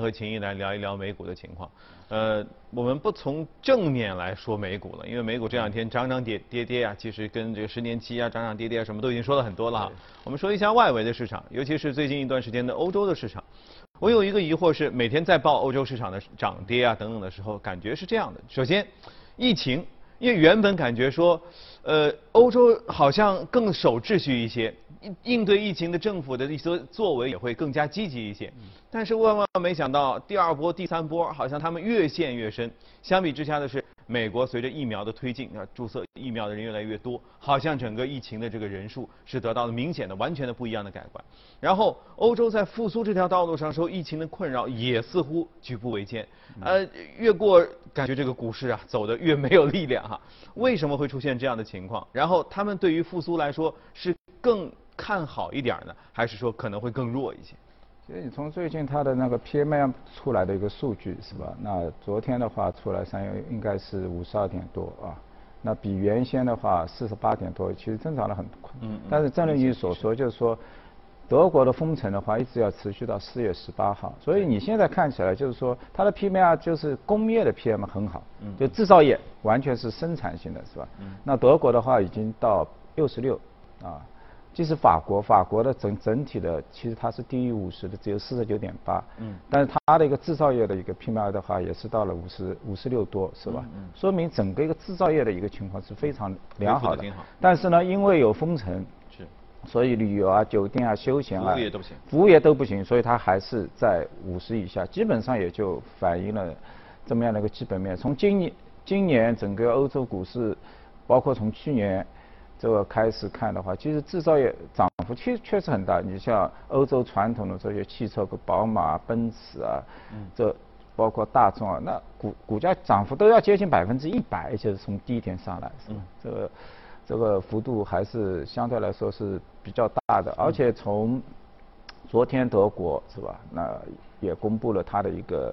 和秦毅来聊一聊美股的情况。呃，我们不从正面来说美股了，因为美股这两天涨涨跌跌跌啊，其实跟这个十年期啊涨涨跌跌啊什么都已经说了很多了哈。我们说一下外围的市场，尤其是最近一段时间的欧洲的市场。我有一个疑惑是，每天在报欧洲市场的涨跌啊等等的时候，感觉是这样的：首先，疫情，因为原本感觉说，呃，欧洲好像更守秩序一些。应对疫情的政府的一些作为也会更加积极一些，但是万万没想到，第二波、第三波好像他们越陷越深。相比之下的是，美国随着疫苗的推进，啊，注射疫苗的人越来越多，好像整个疫情的这个人数是得到了明显的、完全的不一样的改观。然后，欧洲在复苏这条道路上受疫情的困扰，也似乎举步维艰。呃，越过感觉这个股市啊，走得越没有力量哈。为什么会出现这样的情况？然后，他们对于复苏来说是更。看好一点呢，还是说可能会更弱一些？其实你从最近它的那个 PMI 出来的一个数据是吧？那昨天的话出来三月应该是五十二点多啊，那比原先的话四十八点多，其实增长了很多。嗯。但是正如你所说，就是说德国的封城的话一直要持续到四月十八号，所以你现在看起来就是说它的 PMI 就是工业的 PMI 很好，嗯，就制造业完全是生产性的是吧？嗯。那德国的话已经到六十六啊。即使法国，法国的整整体的其实它是低于五十的，只有四十九点八。嗯。但是它的一个制造业的一个 PMI 的话，也是到了五十五十六多，是吧？嗯。说明整个一个制造业的一个情况是非常良好的。挺好。但是呢，因为有封城，是。所以旅游啊、酒店啊、休闲啊，服务业都不行。服务业都不行，所以它还是在五十以下，基本上也就反映了这么样的一个基本面。从今年今年整个欧洲股市，包括从去年。这个开始看的话，其实制造业涨幅确确实很大。你像欧洲传统的这些汽车，宝马、奔驰啊，这包括大众啊，那股股价涨幅都要接近百分之一百，就是从低点上来，是吧？这个这个幅度还是相对来说是比较大的。而且从昨天德国是吧，那也公布了它的一个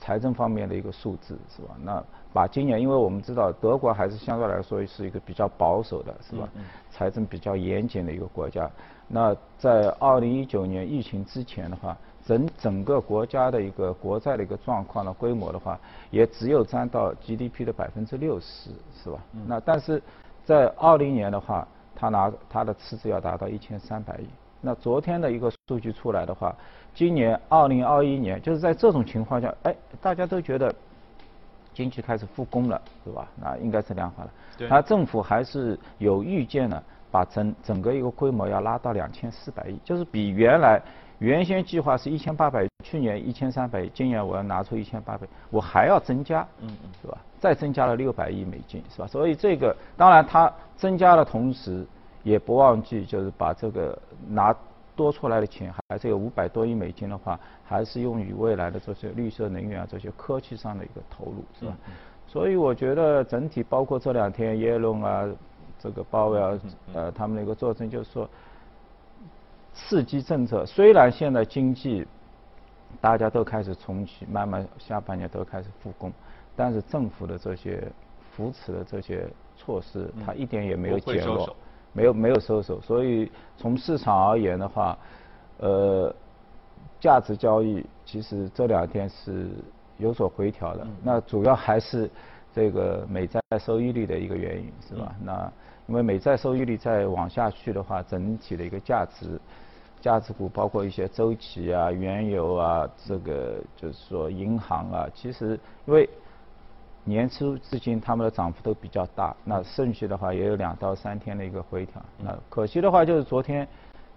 财政方面的一个数字，是吧？那把今年，因为我们知道德国还是相对来说是一个比较保守的，是吧？财政比较严谨的一个国家。那在二零一九年疫情之前的话，整整个国家的一个国债的一个状况的规模的话，也只有占到 GDP 的百分之六十，是吧？那但是在二零年的话，它拿它的赤字要达到一千三百亿。那昨天的一个数据出来的话，今年二零二一年就是在这种情况下，哎，大家都觉得。经济开始复工了，对吧？那应该是量化了。那政府还是有预见呢，把整整个一个规模要拉到两千四百亿，就是比原来原先计划是一千八百，去年一千三百亿，今年我要拿出一千八百，我还要增加，嗯嗯，是吧？再增加了六百亿美金，是吧？所以这个当然它增加的同时，也不忘记就是把这个拿。多出来的钱还是有五百多亿美金的话，还是用于未来的这些绿色能源啊、这些科技上的一个投入，是吧？所以我觉得整体包括这两天耶伦啊、这个鲍威尔呃他们的一个作证，就是说刺激政策虽然现在经济大家都开始重启，慢慢下半年都开始复工，但是政府的这些扶持的这些措施，它一点也没有减弱。没有没有收手，所以从市场而言的话，呃，价值交易其实这两天是有所回调的。那主要还是这个美债收益率的一个原因，是吧？那因为美债收益率再往下去的话，整体的一个价值价值股，包括一些周期啊、原油啊，这个就是说银行啊，其实因为。年初至今，他们的涨幅都比较大。那剩下的话也有两到三天的一个回调。那可惜的话就是昨天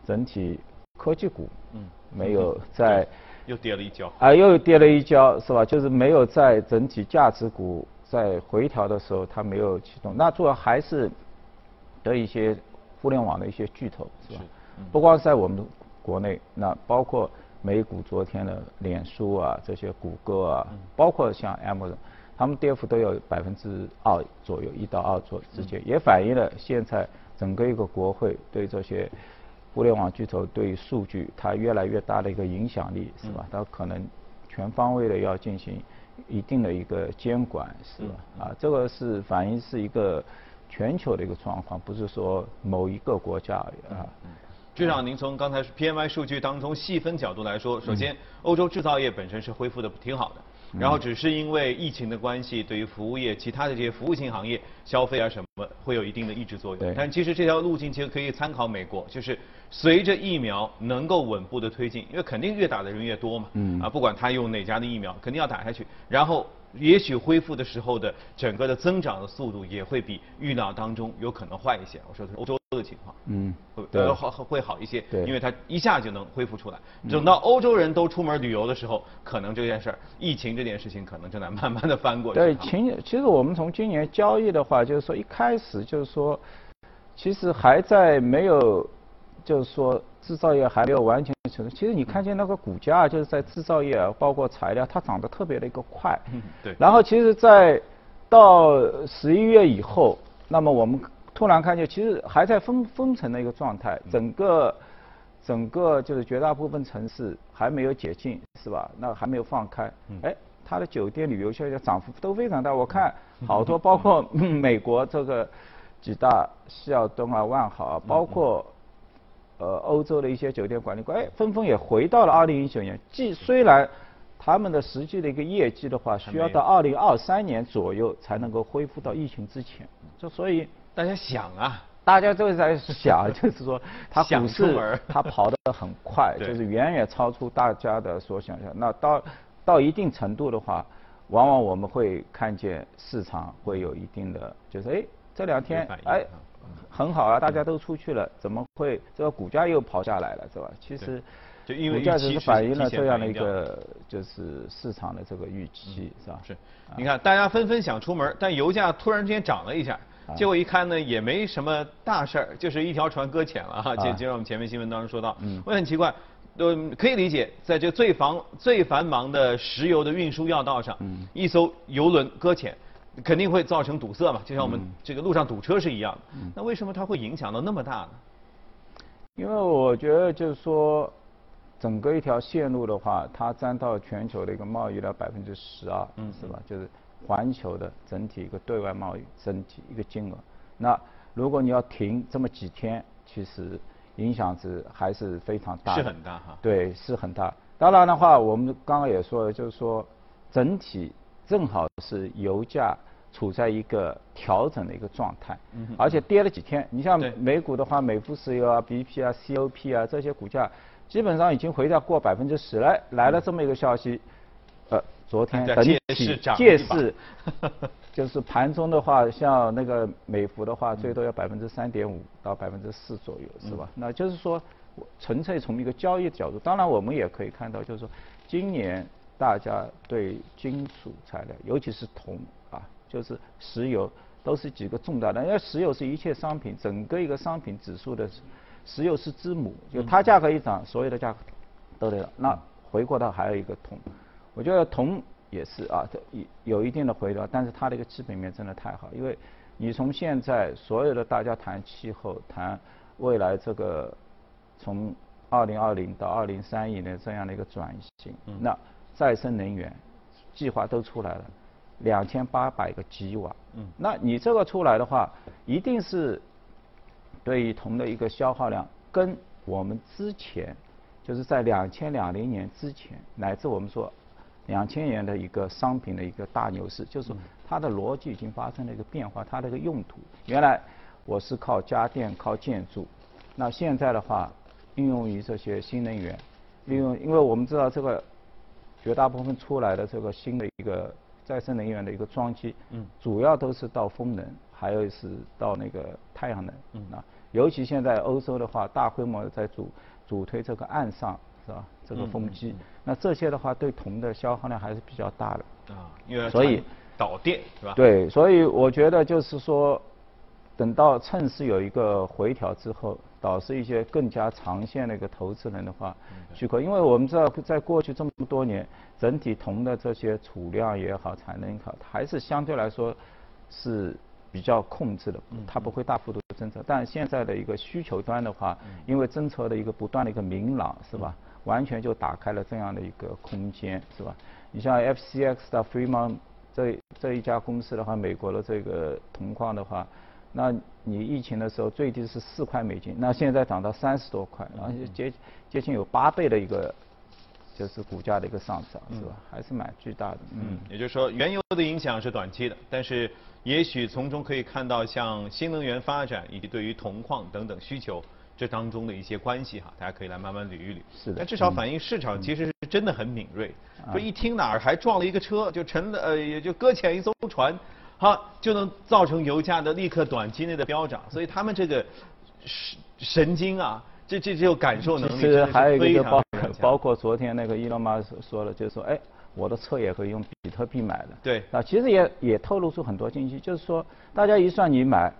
整体科技股嗯没有在又跌了一跤啊又跌了一跤是吧？就是没有在整体价值股在回调的时候它没有启动。那主要还是的一些互联网的一些巨头是吧？不光是在我们国内，那包括美股昨天的脸书啊这些谷歌啊，包括像 Amazon。他们跌幅都有百分之二左右，一到二左之间，也反映了现在整个一个国会对这些互联网巨头对数据它越来越大的一个影响力，是吧？它可能全方位的要进行一定的一个监管，是吧？啊，这个是反映是一个全球的一个状况，不是说某一个国家啊。至少您从刚才 PMI 数据当中细分角度来说，首先欧洲制造业本身是恢复的挺好的。然后只是因为疫情的关系，对于服务业、其他的这些服务性行业、消费啊什么，会有一定的抑制作用。但其实这条路径其实可以参考美国，就是随着疫苗能够稳步的推进，因为肯定越打的人越多嘛。嗯。啊，不管他用哪家的疫苗，肯定要打下去。然后。也许恢复的时候的整个的增长的速度也会比预料当中有可能坏一些。我说的是欧洲的情况，嗯，会好会好一些，对，因为它一下就能恢复出来。等到欧洲人都出门旅游的时候，可能这件事儿，疫情这件事情可能正在慢慢的翻过去。对，今其实我们从今年交易的话，就是说一开始就是说，其实还在没有，就是说。制造业还没有完全成熟。其实你看见那个股价，就是在制造业，包括材料，它涨得特别的一个快。嗯，对。然后其实，在到十一月以后，那么我们突然看见，其实还在封封城的一个状态，整个整个就是绝大部分城市还没有解禁，是吧？那还没有放开。哎，它的酒店、旅游消费涨幅都非常大。我看 好多，包括美国这个几大希尔顿啊、万豪啊，包括。呃，欧洲的一些酒店管理官，哎，纷纷也回到了二零一九年。既虽然他们的实际的一个业绩的话，需要到二零二三年左右才能够恢复到疫情之前。就所以大家想啊，大家都在想，就是说，它股市它跑得很快，就是远远超出大家的所想象。那到到一定程度的话，往往我们会看见市场会有一定的，就是哎，这两天哎。很好啊，大家都出去了，怎么会这个股价又跑下来了，是吧？其实，就因为股价只是反映了这样的一个就是市场的这个预期，是吧？是，你看大家纷纷想出门，但油价突然之间涨了一下，结果一看呢也没什么大事儿，就是一条船搁浅了哈。就就像我们前面新闻当中说到，我也很奇怪，呃，可以理解，在这最繁最繁忙的石油的运输要道上，一艘油轮搁浅。肯定会造成堵塞嘛，就像我们这个路上堵车是一样的。那为什么它会影响到那么大呢？因为我觉得就是说，整个一条线路的话，它占到全球的一个贸易的百分之十二，是吧？就是环球的整体一个对外贸易整体一个金额。那如果你要停这么几天，其实影响是还是非常大。是很大哈。对，是很大。当然的话，我们刚刚也说了，就是说整体。正好是油价处在一个调整的一个状态，而且跌了几天。你像美股的话，美孚石油啊、BP 啊、COP 啊这些股价，基本上已经回到过百分之十了。来了这么一个消息，呃，昨天整体借势，就是盘中的话，像那个美孚的话，最多要百分之三点五到百分之四左右，是吧？那就是说，纯粹从一个交易角度，当然我们也可以看到，就是说今年。大家对金属材料，尤其是铜啊，就是石油，都是几个重大的。因为石油是一切商品整个一个商品指数的，石油是之母，就它价格一涨，所有的价格都得。那回过头还有一个铜，我觉得铜也是啊，有有一定的回调，但是它的一个基本面真的太好，因为你从现在所有的大家谈气候，谈未来这个从二零二零到二零三一年这样的一个转型，那。再生能源计划都出来了，两千八百个吉瓦。嗯，那你这个出来的话，一定是对于铜的一个消耗量，跟我们之前就是在两千两零年之前，乃至我们说两千年的一个商品的一个大牛市，就是它的逻辑已经发生了一个变化，它的一个用途。原来我是靠家电、靠建筑，那现在的话，应用于这些新能源，利用，因为我们知道这个。绝大部分出来的这个新的一个再生能源的一个装机，嗯，主要都是到风能，还有是到那个太阳能，嗯啊，尤其现在欧洲的话，大规模的在主主推这个岸上是吧？这个风机，那这些的话对铜的消耗量还是比较大的啊，因为所以导电是吧？对，所以我觉得就是说，等到趁势有一个回调之后。导致一些更加长线的一个投资人的话，去可，因为我们知道，在过去这么多年，整体铜的这些储量也好，产能也好，还是相对来说是比较控制的，它不会大幅度的增长。但现在的一个需求端的话，因为政策的一个不断的一个明朗，是吧？完全就打开了这样的一个空间，是吧？你像 FCX 的 Fremont 这这一家公司的话，美国的这个铜矿的话。那你疫情的时候最低是四块美金，那现在涨到三十多块，然后接接近有八倍的一个就是股价的一个上涨，是吧？还是蛮巨大的。嗯，也就是说原油的影响是短期的，但是也许从中可以看到像新能源发展以及对于铜矿等等需求。这当中的一些关系哈，大家可以来慢慢捋一捋。是的。但至少反映市场其实是真的很敏锐。就一听哪儿还撞了一个车，就沉了呃，也就搁浅一艘船，好就能造成油价的立刻短期内的飙涨。所以他们这个神神经啊，这这这感受能力其实还有一个包包括昨天那个伊隆马斯说了，就是说哎，我的车也可以用比特币买的。对。啊，其实也也透露出很多信息，就是说大家一算你买。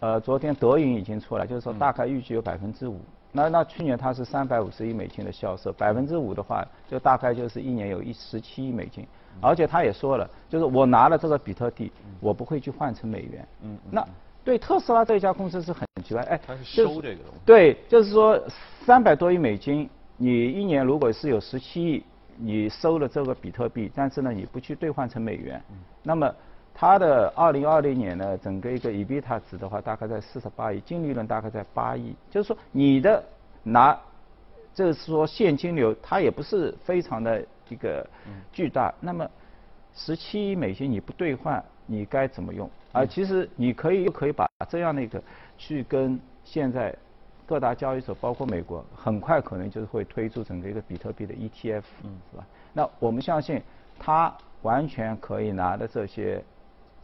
呃，昨天德银已经出来，就是说大概预计有百分之五。那那去年它是三百五十亿美金的销售，百分之五的话，就大概就是一年有一十七亿美金。而且他也说了，就是我拿了这个比特币，我不会去换成美元。嗯。那对特斯拉这家公司是很奇怪，哎，它是收这个东西。对，就是说三百多亿美金，你一年如果是有十七亿，你收了这个比特币，但是呢，你不去兑换成美元，那么。它的二零二零年呢，整个一个 EBITDA 值的话，大概在四十八亿，净利润大概在八亿。就是说，你的拿，就是说现金流，它也不是非常的一个巨大。那么十七亿美金你不兑换，你该怎么用？啊，其实你可以又可以把这样的一个去跟现在各大交易所，包括美国，很快可能就是会推出整个一个比特币的 ETF，是吧？那我们相信，它完全可以拿的这些。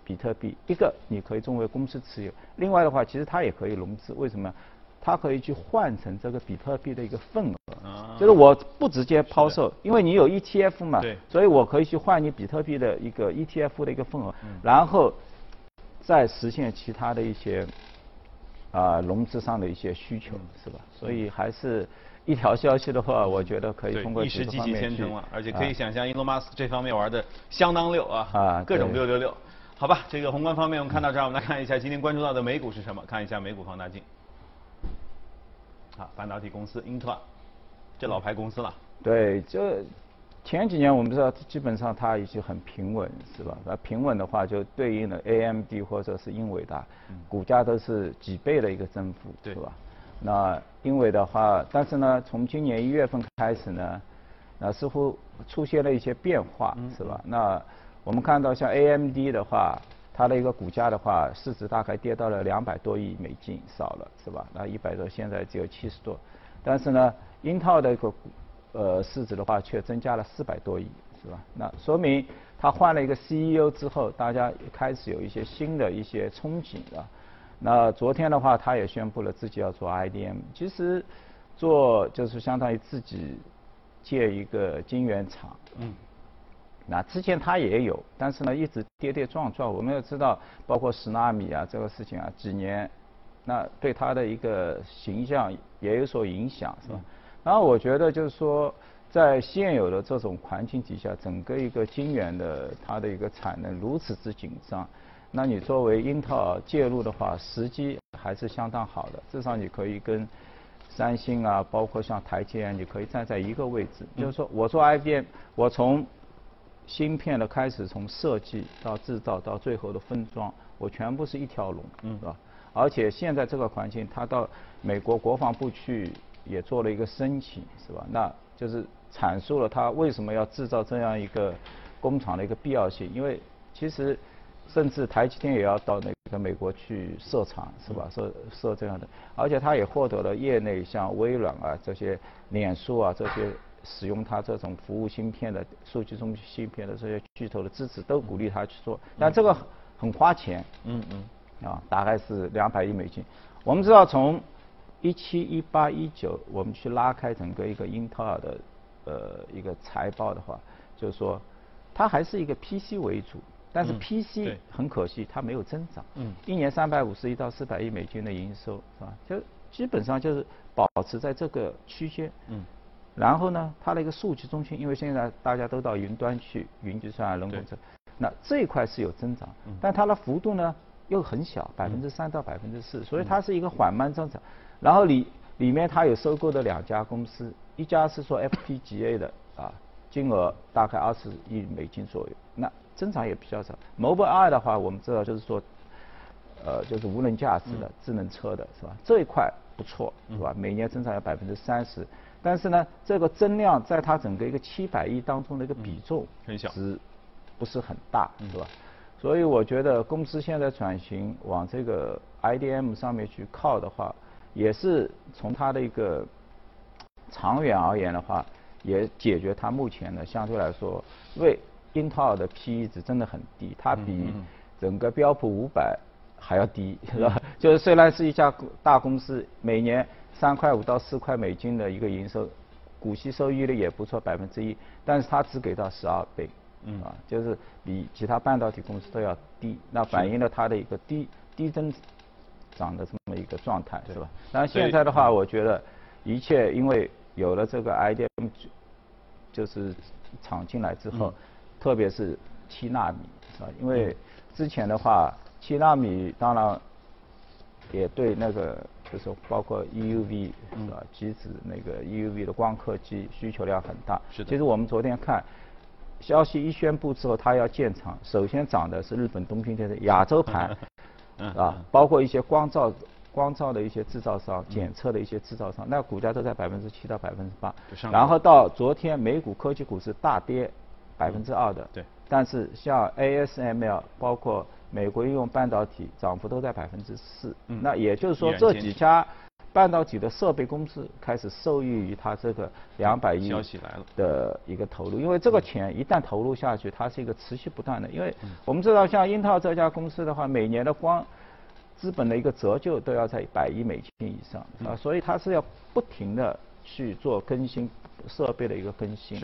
比特币一个你可以作为公司持有，另外的话其实它也可以融资，为什么？它可以去换成这个比特币的一个份额，就是我不直接抛售，因为你有 ETF 嘛，所以我可以去换你比特币的一个 ETF 的一个份额，然后再实现其他的一些啊融资上的一些需求，是吧？所以还是一条消息的话，我觉得可以通过一石激起千层了，而且可以想象，伊隆马斯克这方面玩的相当溜啊，啊，各种六六六。好吧，这个宏观方面我们看到这儿，我们来看一下今天关注到的美股是什么？看一下美股放大镜。好，半导体公司英特尔，这老牌公司了。对，这前几年我们知道基本上它已经很平稳，是吧？那平稳的话就对应了 AMD 或者是英伟达，股价都是几倍的一个增幅，是吧？那英伟的话，但是呢，从今年一月份开始呢，那似乎出现了一些变化，是吧？那我们看到像 AMD 的话，它的一个股价的话，市值大概跌到了两百多亿美金，少了是吧？那一百多，现在只有七十多。但是呢，英特尔的一个呃市值的话，却增加了四百多亿，是吧？那说明他换了一个 CEO 之后，大家开始有一些新的一些憧憬了。那昨天的话，他也宣布了自己要做 IDM，其实做就是相当于自己建一个晶圆厂。嗯。那之前他也有，但是呢一直跌跌撞撞。我们要知道，包括十纳米啊这个事情啊，几年，那对他的一个形象也有所影响，是吧？然后我觉得就是说，在现有的这种环境底下，整个一个晶圆的它的一个产能如此之紧张，那你作为英特尔介入的话，时机还是相当好的。至少你可以跟三星啊，包括像台积电，你可以站在一个位置，就是说我做 IBM，我从芯片的开始，从设计到制造到最后的分装，我全部是一条龙，嗯是吧？而且现在这个环境，他到美国国防部去也做了一个申请，是吧？那就是阐述了他为什么要制造这样一个工厂的一个必要性。因为其实甚至台积电也要到那个美国去设厂，是吧？设设这样的，而且他也获得了业内像微软啊这些、脸书啊这些。使用它这种服务芯片的数据中心芯片的这些巨头的支持，都鼓励他去做，但这个很花钱。嗯嗯。啊，大概是两百亿美金。我们知道，从一七、一八、一九，我们去拉开整个一个英特尔的呃一个财报的话，就是说，它还是一个 PC 为主，但是 PC 很可惜它没有增长。嗯。一年三百五十亿到四百亿美金的营收，是吧？就基本上就是保持在这个区间。嗯。然后呢，它的一个数据中心，因为现在大家都到云端去，云计算啊、人工智能，那这一块是有增长，但它的幅度呢又很小，百分之三到百分之四，所以它是一个缓慢增长。然后里里面它有收购的两家公司，一家是说 FPGA 的啊，金额大概二十亿美金左右，那增长也比较少。Mobileye 的话，我们知道就是说，呃，就是无人驾驶的智能车的是吧？这一块不错是吧？每年增长有百分之三十，但是呢，这个增量在它整个一个七百亿当中的一个比重很小，是不是很大是吧？所以我觉得公司现在转型往这个 IDM 上面去靠的话，也是从它的一个长远而言的话，也解决它目前的相对来说，为英特尔的 PE 值真的很低，它比整个标普五百还要低，是吧？就是虽然是一家大公司，每年三块五到四块美金的一个营收，股息收益率也不错，百分之一，但是它只给到十二倍。嗯啊，就是比其他半导体公司都要低，那反映了它的一个低低增长的这么一个状态，是吧？那现在的话，我觉得一切因为有了这个 IDM，就是厂进来之后，特别是七纳米，是吧？因为之前的话，七纳米当然也对那个就是包括 EUV 是吧？机子那个 EUV 的光刻机需求量很大。是的。其实我们昨天看。消息一宣布之后，它要建厂，首先涨的是日本东京电的亚洲盘，啊，包括一些光照、光照的一些制造商、检测的一些制造商，那股价都在百分之七到百分之八。然后到昨天美股科技股是大跌百分之二的，对。但是像 ASML，包括美国应用半导体，涨幅都在百分之四。那也就是说这几家。半导体的设备公司开始受益于它这个两百亿的一个投入，因为这个钱一旦投入下去，它是一个持续不断的。因为我们知道，像英特尔这家公司的话，每年的光资本的一个折旧都要在百亿美金以上啊，所以它是要不停的去做更新设备的一个更新。